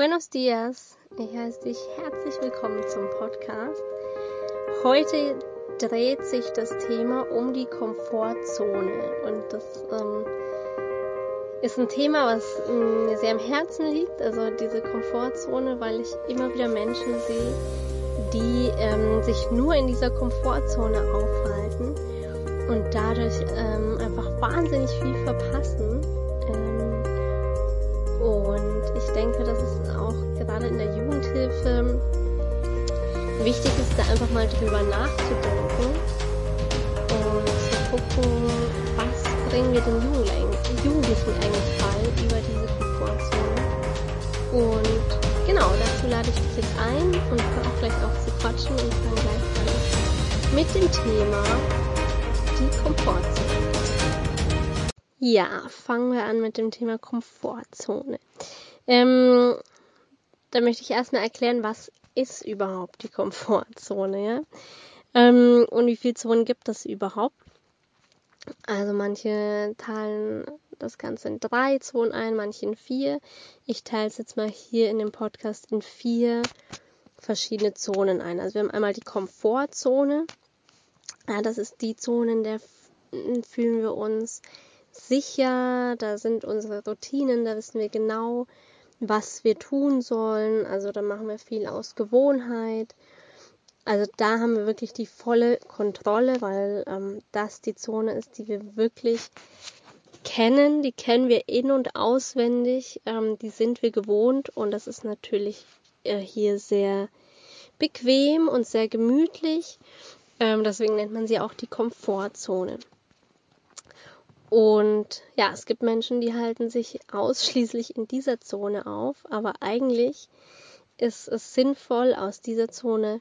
Buenos dias, ich heiße dich herzlich willkommen zum Podcast. Heute dreht sich das Thema um die Komfortzone. Und das ähm, ist ein Thema, was ähm, mir sehr am Herzen liegt, also diese Komfortzone, weil ich immer wieder Menschen sehe, die ähm, sich nur in dieser Komfortzone aufhalten und dadurch ähm, einfach wahnsinnig viel verpassen ich denke, dass es auch gerade in der Jugendhilfe wichtig ist, da einfach mal drüber nachzudenken und zu gucken, was bringen wir den Jugendlichen eigentlich bei über diese Komfortzone. Und genau, dazu lade ich dich jetzt ein und auch gleich auf zu quatschen und fange gleich an mit dem Thema die Komfortzone. Ja, fangen wir an mit dem Thema Komfortzone. Ähm, da möchte ich erstmal erklären, was ist überhaupt die Komfortzone, ja? Ähm, und wie viele Zonen gibt es überhaupt? Also manche teilen das Ganze in drei Zonen ein, manche in vier. Ich teile es jetzt mal hier in dem Podcast in vier verschiedene Zonen ein. Also wir haben einmal die Komfortzone. Ja, das ist die Zone, in der fühlen wir uns sicher, da sind unsere Routinen, da wissen wir genau, was wir tun sollen. Also da machen wir viel aus Gewohnheit. Also da haben wir wirklich die volle Kontrolle, weil ähm, das die Zone ist, die wir wirklich kennen. Die kennen wir in und auswendig. Ähm, die sind wir gewohnt und das ist natürlich äh, hier sehr bequem und sehr gemütlich. Ähm, deswegen nennt man sie auch die Komfortzone. Und ja, es gibt Menschen, die halten sich ausschließlich in dieser Zone auf, aber eigentlich ist es sinnvoll, aus dieser Zone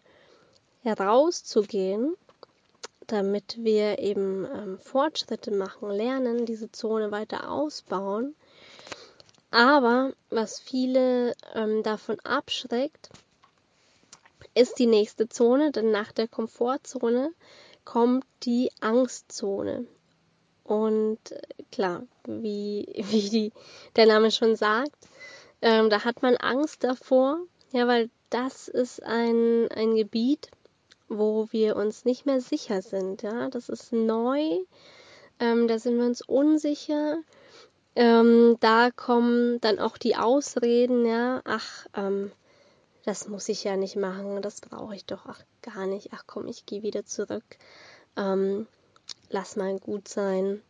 herauszugehen, damit wir eben ähm, Fortschritte machen, lernen, diese Zone weiter ausbauen. Aber was viele ähm, davon abschreckt, ist die nächste Zone, denn nach der Komfortzone kommt die Angstzone. Und äh, klar, wie, wie die, der Name schon sagt, ähm, da hat man Angst davor, ja, weil das ist ein, ein Gebiet, wo wir uns nicht mehr sicher sind, ja, das ist neu, ähm, da sind wir uns unsicher, ähm, da kommen dann auch die Ausreden, ja, ach, ähm, das muss ich ja nicht machen, das brauche ich doch ach, gar nicht, ach komm, ich gehe wieder zurück. Ähm, lass mal gut sein.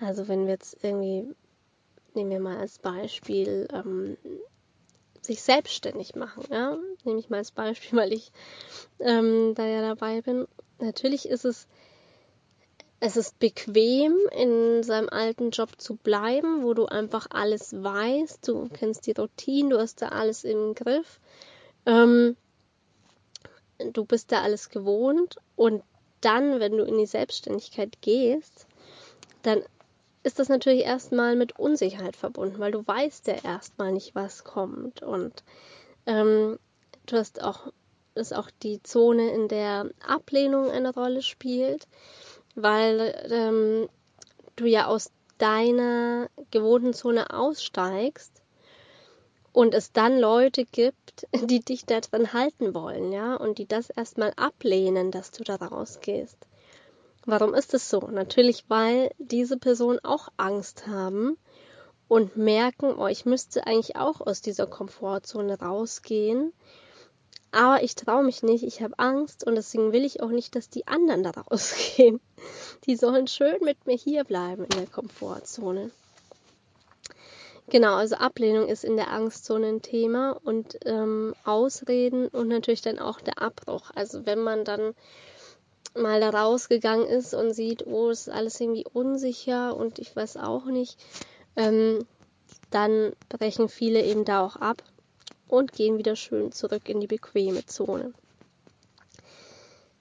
Also wenn wir jetzt irgendwie, nehmen wir mal als Beispiel, ähm, sich selbstständig machen, ja, nehme ich mal als Beispiel, weil ich ähm, da ja dabei bin. Natürlich ist es es ist bequem, in seinem alten Job zu bleiben, wo du einfach alles weißt, du kennst die Routine, du hast da alles im Griff. Ähm, du bist da alles gewohnt und dann, wenn du in die Selbstständigkeit gehst, dann ist das natürlich erstmal mit Unsicherheit verbunden, weil du weißt ja erstmal nicht, was kommt. Und ähm, du hast auch, ist auch die Zone, in der Ablehnung eine Rolle spielt, weil ähm, du ja aus deiner gewohnten Zone aussteigst und es dann Leute gibt, die dich da drin halten wollen, ja, und die das erstmal ablehnen, dass du da rausgehst. Warum ist es so? Natürlich, weil diese Personen auch Angst haben und merken, oh, ich müsste eigentlich auch aus dieser Komfortzone rausgehen. Aber ich traue mich nicht, ich habe Angst und deswegen will ich auch nicht, dass die anderen da rausgehen. Die sollen schön mit mir hier bleiben in der Komfortzone. Genau, also Ablehnung ist in der Angstzone ein Thema und ähm, Ausreden und natürlich dann auch der Abbruch. Also wenn man dann mal da rausgegangen ist und sieht, oh, es ist alles irgendwie unsicher und ich weiß auch nicht, ähm, dann brechen viele eben da auch ab und gehen wieder schön zurück in die bequeme Zone.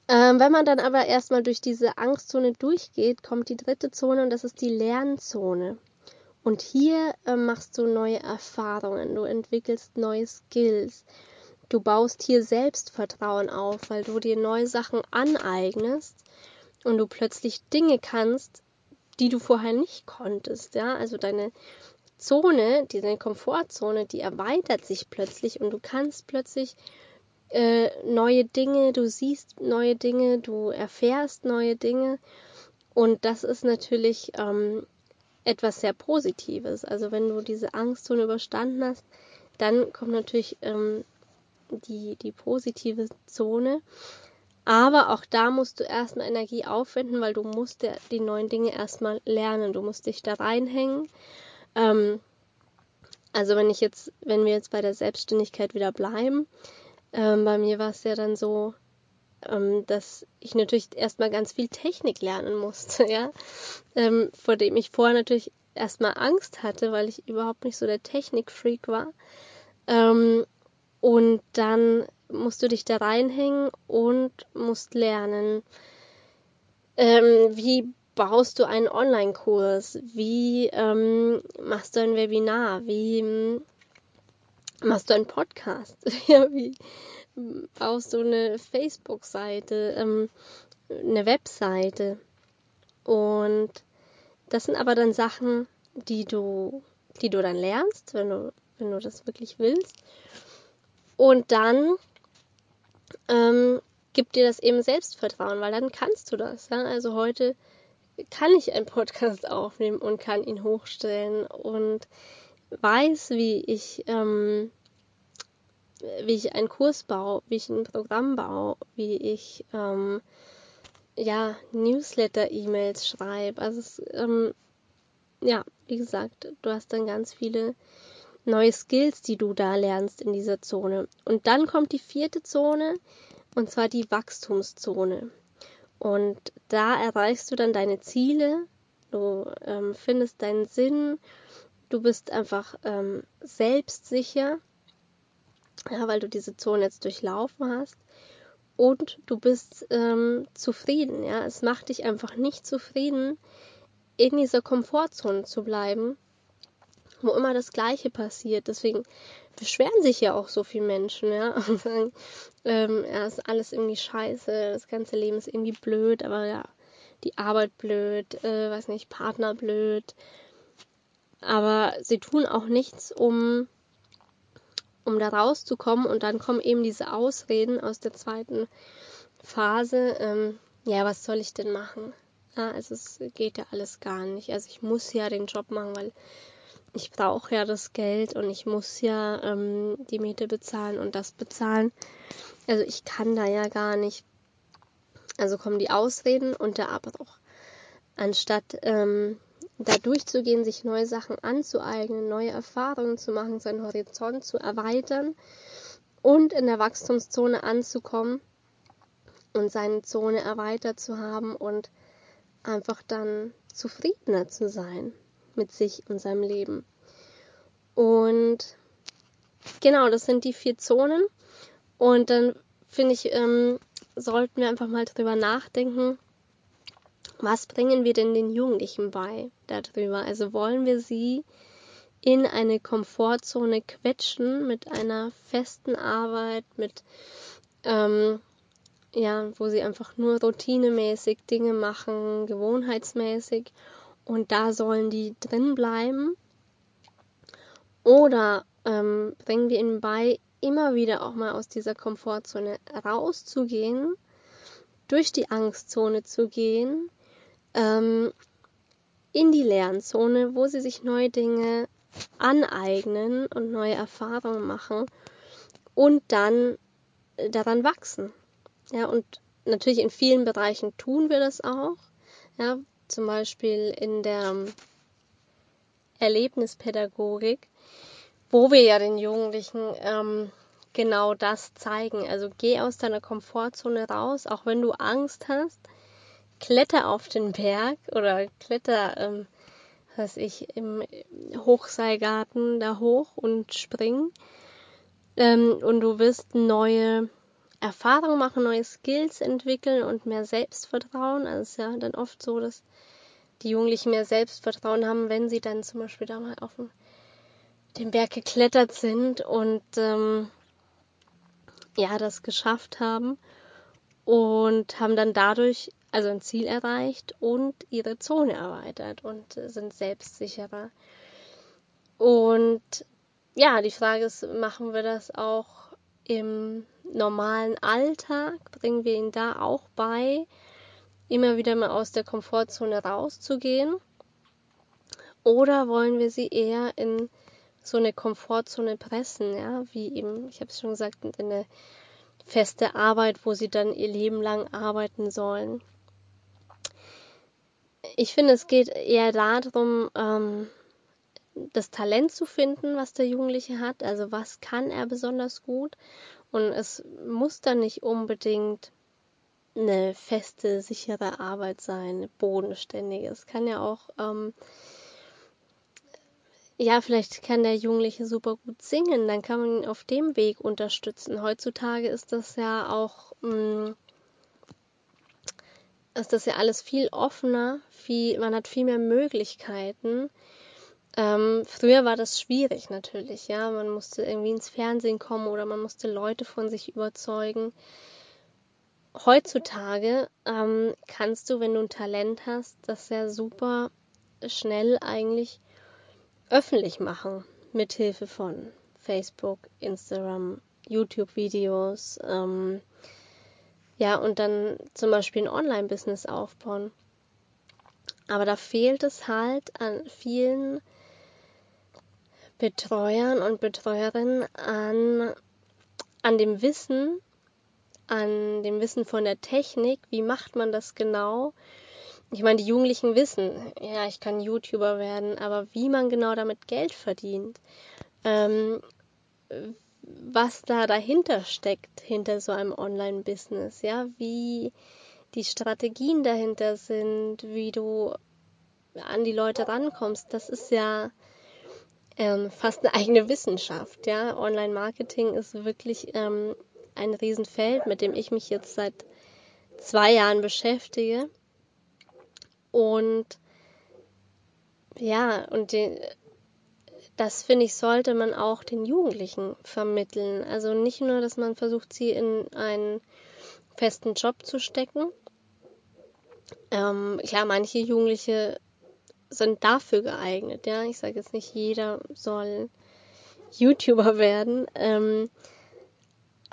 Ähm, wenn man dann aber erstmal durch diese Angstzone durchgeht, kommt die dritte Zone und das ist die Lernzone. Und hier äh, machst du neue Erfahrungen, du entwickelst neue Skills, Du baust hier Selbstvertrauen auf, weil du dir neue Sachen aneignest und du plötzlich Dinge kannst, die du vorher nicht konntest, ja? Also deine Zone, diese Komfortzone, die erweitert sich plötzlich und du kannst plötzlich äh, neue Dinge, du siehst neue Dinge, du erfährst neue Dinge. Und das ist natürlich ähm, etwas sehr Positives. Also wenn du diese Angstzone überstanden hast, dann kommt natürlich ähm, die, die positive Zone. Aber auch da musst du erstmal Energie aufwenden, weil du musst ja die neuen Dinge erstmal lernen. Du musst dich da reinhängen. Ähm, also wenn ich jetzt, wenn wir jetzt bei der Selbstständigkeit wieder bleiben, ähm, bei mir war es ja dann so, dass ich natürlich erstmal ganz viel Technik lernen musste, ja, ähm, vor dem ich vorher natürlich erstmal Angst hatte, weil ich überhaupt nicht so der Technikfreak war. Ähm, und dann musst du dich da reinhängen und musst lernen, ähm, wie baust du einen Online-Kurs, wie ähm, machst du ein Webinar, wie ähm, machst du einen Podcast, ja, wie baust du eine Facebook-Seite, ähm, eine Webseite. Und das sind aber dann Sachen, die du, die du dann lernst, wenn du, wenn du das wirklich willst. Und dann ähm, gibt dir das eben Selbstvertrauen, weil dann kannst du das. Ja? Also heute kann ich einen Podcast aufnehmen und kann ihn hochstellen und weiß, wie ich, ähm, wie ich einen Kurs baue, wie ich ein Programm baue, wie ich ähm, ja Newsletter-E-Mails schreibe. Also es, ähm, ja, wie gesagt, du hast dann ganz viele neue Skills, die du da lernst in dieser Zone. Und dann kommt die vierte Zone, und zwar die Wachstumszone. Und da erreichst du dann deine Ziele, du ähm, findest deinen Sinn, du bist einfach ähm, selbstsicher, ja, weil du diese Zone jetzt durchlaufen hast. Und du bist ähm, zufrieden, ja. Es macht dich einfach nicht zufrieden, in dieser Komfortzone zu bleiben, wo immer das Gleiche passiert. Deswegen beschweren sich ja auch so viele Menschen, ja, und sagen, ähm, ja, ist alles irgendwie scheiße, das ganze Leben ist irgendwie blöd, aber ja, die Arbeit blöd, äh, weiß nicht, Partner blöd. Aber sie tun auch nichts, um, um da rauszukommen und dann kommen eben diese Ausreden aus der zweiten Phase. Ähm, ja, was soll ich denn machen? Ja, also es geht ja alles gar nicht. Also ich muss ja den Job machen, weil ich brauche ja das Geld und ich muss ja ähm, die Miete bezahlen und das bezahlen. Also ich kann da ja gar nicht. Also kommen die Ausreden und der Abbruch. Anstatt ähm, da durchzugehen, sich neue Sachen anzueignen, neue Erfahrungen zu machen, seinen Horizont zu erweitern und in der Wachstumszone anzukommen und seine Zone erweitert zu haben und einfach dann zufriedener zu sein mit sich und seinem Leben. Und genau, das sind die vier Zonen. Und dann finde ich, ähm, sollten wir einfach mal drüber nachdenken, was bringen wir denn den Jugendlichen bei darüber? Also wollen wir sie in eine Komfortzone quetschen mit einer festen Arbeit, mit ähm, ja, wo sie einfach nur routinemäßig Dinge machen, gewohnheitsmäßig und da sollen die drin bleiben. Oder ähm, bringen wir ihnen bei, immer wieder auch mal aus dieser Komfortzone rauszugehen, durch die Angstzone zu gehen, ähm, in die Lernzone, wo sie sich neue Dinge aneignen und neue Erfahrungen machen und dann daran wachsen. Ja, und natürlich in vielen Bereichen tun wir das auch. Ja, zum Beispiel in der Erlebnispädagogik, wo wir ja den Jugendlichen ähm, genau das zeigen. Also geh aus deiner Komfortzone raus, auch wenn du Angst hast, kletter auf den Berg oder kletter, ähm, was ich, im Hochseilgarten da hoch und spring. Ähm, und du wirst neue Erfahrungen machen, neue Skills entwickeln und mehr Selbstvertrauen. Also es ist ja dann oft so, dass die Jugendlichen mehr Selbstvertrauen haben, wenn sie dann zum Beispiel da mal auf den Berg geklettert sind und ähm, ja, das geschafft haben und haben dann dadurch also ein Ziel erreicht und ihre Zone erweitert und sind selbstsicherer. Und ja, die Frage ist, machen wir das auch im normalen Alltag? Bringen wir ihn da auch bei, immer wieder mal aus der Komfortzone rauszugehen? Oder wollen wir sie eher in so eine Komfortzone pressen, ja, wie eben, ich habe es schon gesagt, in eine feste Arbeit, wo sie dann ihr Leben lang arbeiten sollen. Ich finde, es geht eher darum, ähm, das Talent zu finden, was der Jugendliche hat. Also was kann er besonders gut? Und es muss dann nicht unbedingt eine feste, sichere Arbeit sein, bodenständige. Es kann ja auch ähm, ja, vielleicht kann der Jugendliche super gut singen, dann kann man ihn auf dem Weg unterstützen. Heutzutage ist das ja auch, mh, mm, ist das ja alles viel offener, viel, man hat viel mehr Möglichkeiten. Ähm, früher war das schwierig natürlich, ja, man musste irgendwie ins Fernsehen kommen oder man musste Leute von sich überzeugen. Heutzutage ähm, kannst du, wenn du ein Talent hast, das ja super schnell eigentlich öffentlich machen mit Hilfe von Facebook, Instagram, YouTube-Videos, ähm, ja, und dann zum Beispiel ein Online-Business aufbauen. Aber da fehlt es halt an vielen Betreuern und Betreuerinnen an, an dem Wissen, an dem Wissen von der Technik, wie macht man das genau, ich meine, die Jugendlichen wissen, ja, ich kann YouTuber werden, aber wie man genau damit Geld verdient, ähm, was da dahinter steckt, hinter so einem Online-Business, ja, wie die Strategien dahinter sind, wie du an die Leute rankommst, das ist ja ähm, fast eine eigene Wissenschaft, ja. Online-Marketing ist wirklich ähm, ein Riesenfeld, mit dem ich mich jetzt seit zwei Jahren beschäftige. Und ja, und den, das finde ich, sollte man auch den Jugendlichen vermitteln. Also nicht nur, dass man versucht, sie in einen festen Job zu stecken. Ähm, klar, manche Jugendliche sind dafür geeignet, ja. Ich sage jetzt nicht, jeder soll YouTuber werden. Ähm,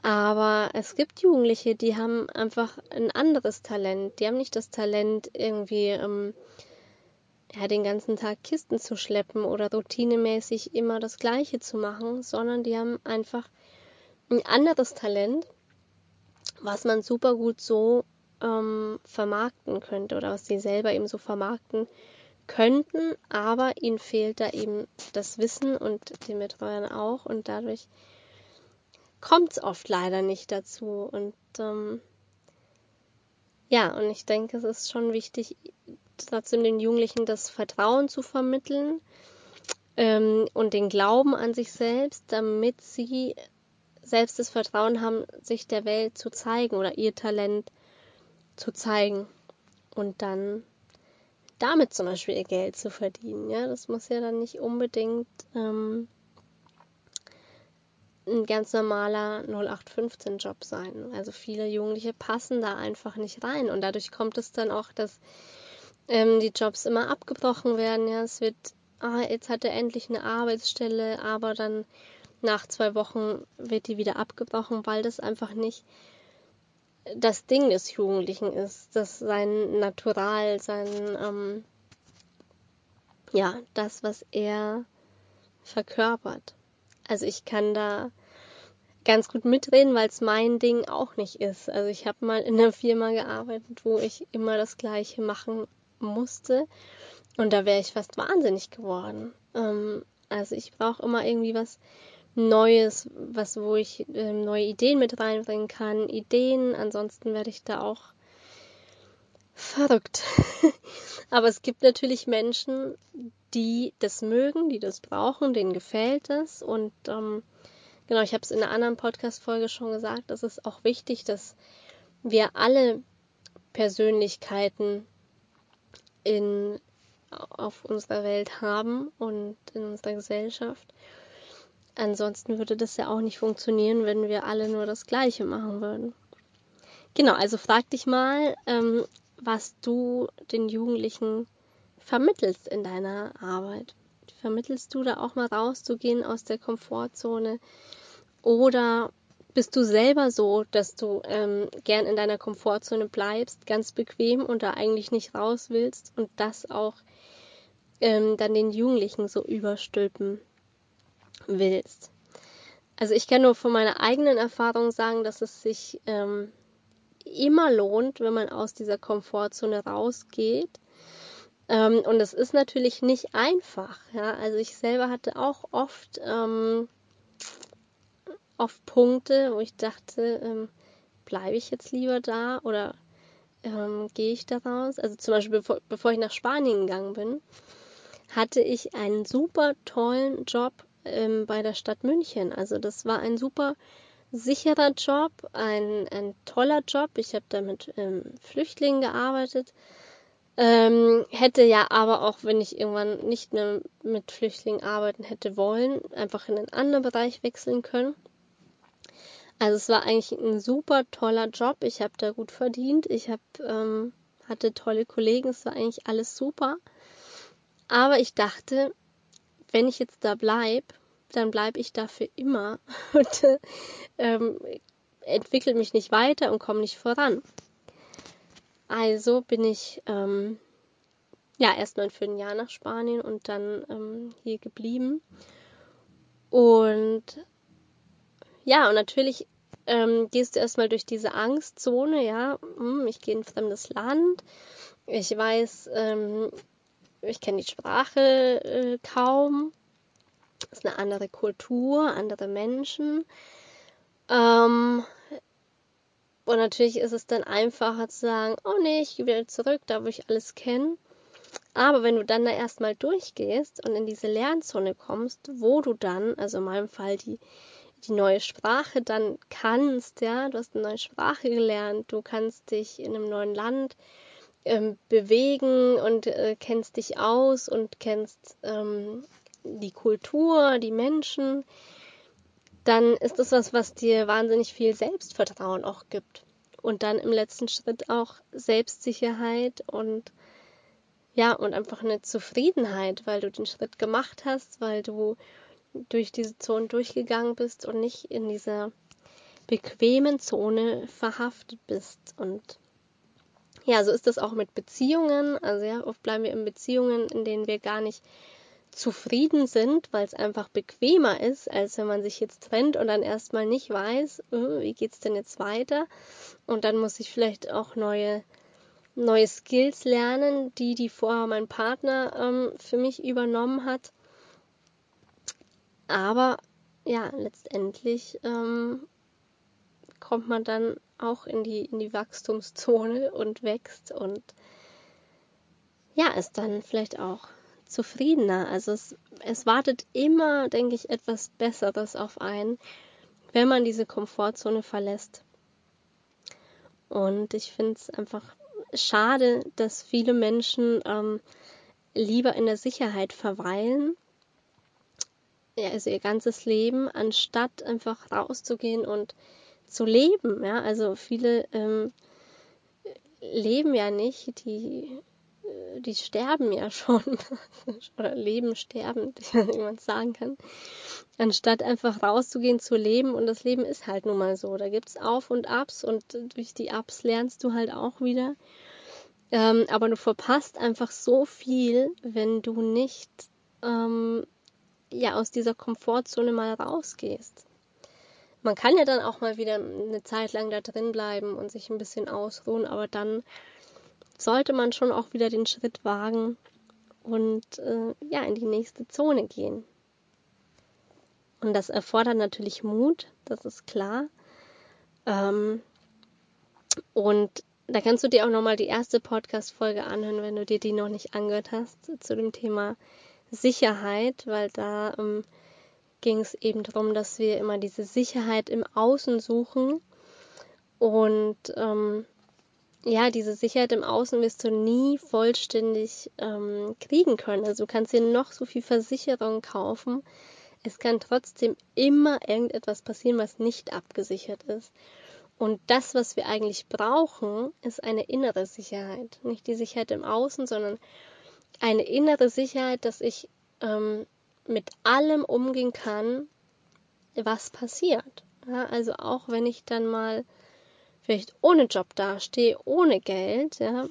aber es gibt Jugendliche, die haben einfach ein anderes Talent. Die haben nicht das Talent, irgendwie ähm, ja, den ganzen Tag Kisten zu schleppen oder routinemäßig immer das Gleiche zu machen, sondern die haben einfach ein anderes Talent, was man super gut so ähm, vermarkten könnte oder was sie selber eben so vermarkten könnten, aber ihnen fehlt da eben das Wissen und den Betreuern auch und dadurch kommt es oft leider nicht dazu. Und ähm, ja, und ich denke, es ist schon wichtig, trotzdem den Jugendlichen das Vertrauen zu vermitteln ähm, und den Glauben an sich selbst, damit sie selbst das Vertrauen haben, sich der Welt zu zeigen oder ihr Talent zu zeigen und dann damit zum Beispiel ihr Geld zu verdienen. Ja, das muss ja dann nicht unbedingt ähm, ein ganz normaler 0815-Job sein. Also viele Jugendliche passen da einfach nicht rein und dadurch kommt es dann auch, dass ähm, die Jobs immer abgebrochen werden. Ja, es wird, ah, jetzt hat er endlich eine Arbeitsstelle, aber dann nach zwei Wochen wird die wieder abgebrochen, weil das einfach nicht das Ding des Jugendlichen ist, das sein Natural, sein, ähm, ja, das, was er verkörpert. Also ich kann da ganz gut mitreden, weil es mein Ding auch nicht ist. Also ich habe mal in einer Firma gearbeitet, wo ich immer das Gleiche machen musste und da wäre ich fast wahnsinnig geworden. Ähm, also ich brauche immer irgendwie was Neues, was wo ich ähm, neue Ideen mit reinbringen kann, Ideen. Ansonsten werde ich da auch verrückt. Aber es gibt natürlich Menschen, die das mögen, die das brauchen, denen gefällt es. Und ähm, genau, ich habe es in einer anderen Podcast-Folge schon gesagt, es ist auch wichtig, dass wir alle Persönlichkeiten in, auf unserer Welt haben und in unserer Gesellschaft. Ansonsten würde das ja auch nicht funktionieren, wenn wir alle nur das Gleiche machen würden. Genau, also frag dich mal, ähm, was du den Jugendlichen vermittelst in deiner Arbeit. Vermittelst du da auch mal rauszugehen aus der Komfortzone? Oder bist du selber so, dass du ähm, gern in deiner Komfortzone bleibst, ganz bequem und da eigentlich nicht raus willst und das auch ähm, dann den Jugendlichen so überstülpen willst? Also ich kann nur von meiner eigenen Erfahrung sagen, dass es sich ähm, immer lohnt, wenn man aus dieser Komfortzone rausgeht. Ähm, und es ist natürlich nicht einfach. Ja? Also ich selber hatte auch oft, ähm, oft Punkte, wo ich dachte, ähm, bleibe ich jetzt lieber da oder ähm, gehe ich da raus? Also zum Beispiel bevor, bevor ich nach Spanien gegangen bin, hatte ich einen super tollen Job ähm, bei der Stadt München. Also das war ein super sicherer Job, ein, ein toller Job. Ich habe da mit ähm, Flüchtlingen gearbeitet. Ähm, hätte ja aber auch, wenn ich irgendwann nicht mehr mit Flüchtlingen arbeiten hätte wollen, einfach in einen anderen Bereich wechseln können. Also es war eigentlich ein super toller Job. Ich habe da gut verdient. Ich hab, ähm, hatte tolle Kollegen. Es war eigentlich alles super. Aber ich dachte, wenn ich jetzt da bleibe, dann bleibe ich da für immer und ähm, entwickle mich nicht weiter und komme nicht voran. Also bin ich ähm, ja erstmal für ein Jahr nach Spanien und dann ähm, hier geblieben. Und ja, und natürlich ähm, gehst du erstmal durch diese Angstzone, ja, hm, ich gehe in ein fremdes Land, ich weiß, ähm, ich kenne die Sprache äh, kaum, es ist eine andere Kultur, andere Menschen. Ähm, und natürlich ist es dann einfacher zu sagen, oh nee, ich gehe wieder zurück, da wo ich alles kenne. Aber wenn du dann da erstmal durchgehst und in diese Lernzone kommst, wo du dann, also in meinem Fall die, die neue Sprache dann kannst, ja, du hast eine neue Sprache gelernt, du kannst dich in einem neuen Land ähm, bewegen und äh, kennst dich aus und kennst ähm, die Kultur, die Menschen, dann ist das was, was dir wahnsinnig viel Selbstvertrauen auch gibt. Und dann im letzten Schritt auch Selbstsicherheit und ja, und einfach eine Zufriedenheit, weil du den Schritt gemacht hast, weil du durch diese Zone durchgegangen bist und nicht in dieser bequemen Zone verhaftet bist. Und ja, so ist das auch mit Beziehungen. Also ja, oft bleiben wir in Beziehungen, in denen wir gar nicht zufrieden sind, weil es einfach bequemer ist, als wenn man sich jetzt trennt und dann erstmal nicht weiß, äh, wie geht's denn jetzt weiter? Und dann muss ich vielleicht auch neue neue Skills lernen, die die vorher mein Partner ähm, für mich übernommen hat. Aber ja, letztendlich ähm, kommt man dann auch in die in die Wachstumszone und wächst und ja, ist dann vielleicht auch zufriedener. Also es, es wartet immer, denke ich, etwas Besseres auf einen, wenn man diese Komfortzone verlässt. Und ich finde es einfach schade, dass viele Menschen ähm, lieber in der Sicherheit verweilen, ja, also ihr ganzes Leben, anstatt einfach rauszugehen und zu leben. Ja, also viele ähm, leben ja nicht, die die sterben ja schon oder leben sterbend, wie man sagen kann, anstatt einfach rauszugehen zu leben und das Leben ist halt nun mal so. Da gibt es Auf und Abs und durch die Ups lernst du halt auch wieder. Ähm, aber du verpasst einfach so viel, wenn du nicht ähm, ja aus dieser Komfortzone mal rausgehst. Man kann ja dann auch mal wieder eine Zeit lang da drin bleiben und sich ein bisschen ausruhen, aber dann sollte man schon auch wieder den Schritt wagen und äh, ja, in die nächste Zone gehen. Und das erfordert natürlich Mut, das ist klar. Ähm, und da kannst du dir auch nochmal die erste Podcast-Folge anhören, wenn du dir die noch nicht angehört hast, zu dem Thema Sicherheit, weil da ähm, ging es eben darum, dass wir immer diese Sicherheit im Außen suchen und ähm, ja, diese Sicherheit im Außen wirst du nie vollständig ähm, kriegen können. Also du kannst dir noch so viel Versicherung kaufen. Es kann trotzdem immer irgendetwas passieren, was nicht abgesichert ist. Und das, was wir eigentlich brauchen, ist eine innere Sicherheit. Nicht die Sicherheit im Außen, sondern eine innere Sicherheit, dass ich ähm, mit allem umgehen kann, was passiert. Ja, also auch wenn ich dann mal vielleicht ohne Job dastehe, ohne Geld, ja,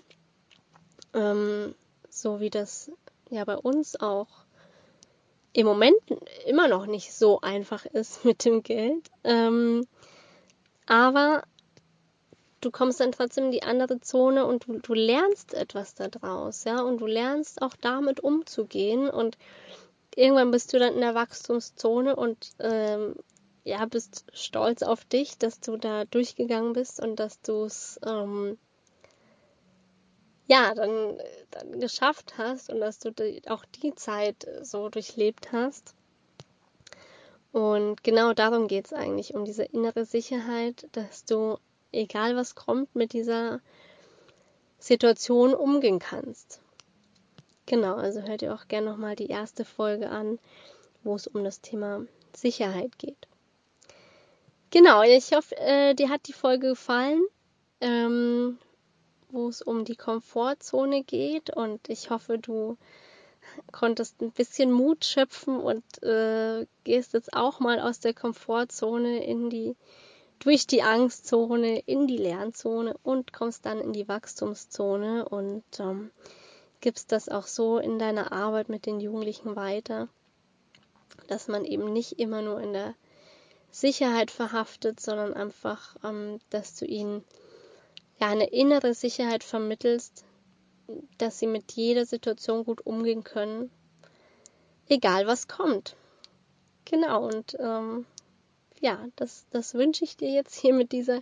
ähm, so wie das ja bei uns auch im Moment immer noch nicht so einfach ist mit dem Geld. Ähm, aber du kommst dann trotzdem in die andere Zone und du, du lernst etwas daraus, ja, und du lernst auch damit umzugehen und irgendwann bist du dann in der Wachstumszone und ähm, ja, bist stolz auf dich, dass du da durchgegangen bist und dass du es ähm, ja dann, dann geschafft hast und dass du die, auch die Zeit so durchlebt hast. Und genau darum geht es eigentlich, um diese innere Sicherheit, dass du, egal was kommt, mit dieser Situation umgehen kannst. Genau, also hört ihr auch gerne nochmal die erste Folge an, wo es um das Thema Sicherheit geht. Genau, ich hoffe, äh, dir hat die Folge gefallen, ähm, wo es um die Komfortzone geht und ich hoffe, du konntest ein bisschen Mut schöpfen und äh, gehst jetzt auch mal aus der Komfortzone in die durch die Angstzone in die Lernzone und kommst dann in die Wachstumszone und ähm, gibst das auch so in deiner Arbeit mit den Jugendlichen weiter, dass man eben nicht immer nur in der Sicherheit verhaftet, sondern einfach, ähm, dass du ihnen ja eine innere Sicherheit vermittelst, dass sie mit jeder Situation gut umgehen können, egal was kommt. Genau, und ähm, ja, das, das wünsche ich dir jetzt hier mit dieser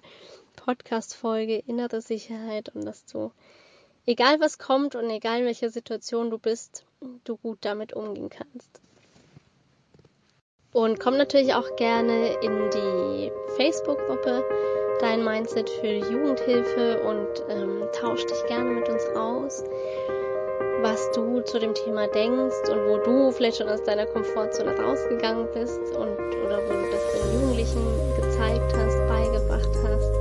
Podcast-Folge innere Sicherheit und dass du, egal was kommt und egal in welcher Situation du bist, du gut damit umgehen kannst. Und komm natürlich auch gerne in die Facebook-Gruppe Dein Mindset für Jugendhilfe und ähm, tausch dich gerne mit uns aus, was du zu dem Thema denkst und wo du vielleicht schon aus deiner Komfortzone rausgegangen bist und oder wo du das den Jugendlichen gezeigt hast, beigebracht hast.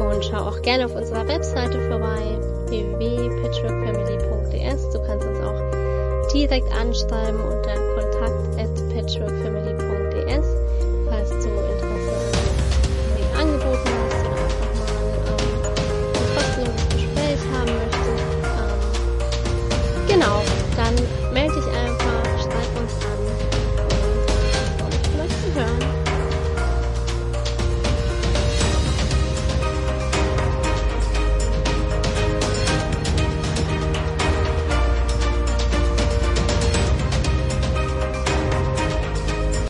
Und schau auch gerne auf unserer Webseite vorbei www.patchworkfamily.ds. Du kannst uns auch direkt anschreiben unter kontakt at patchworkfamily.de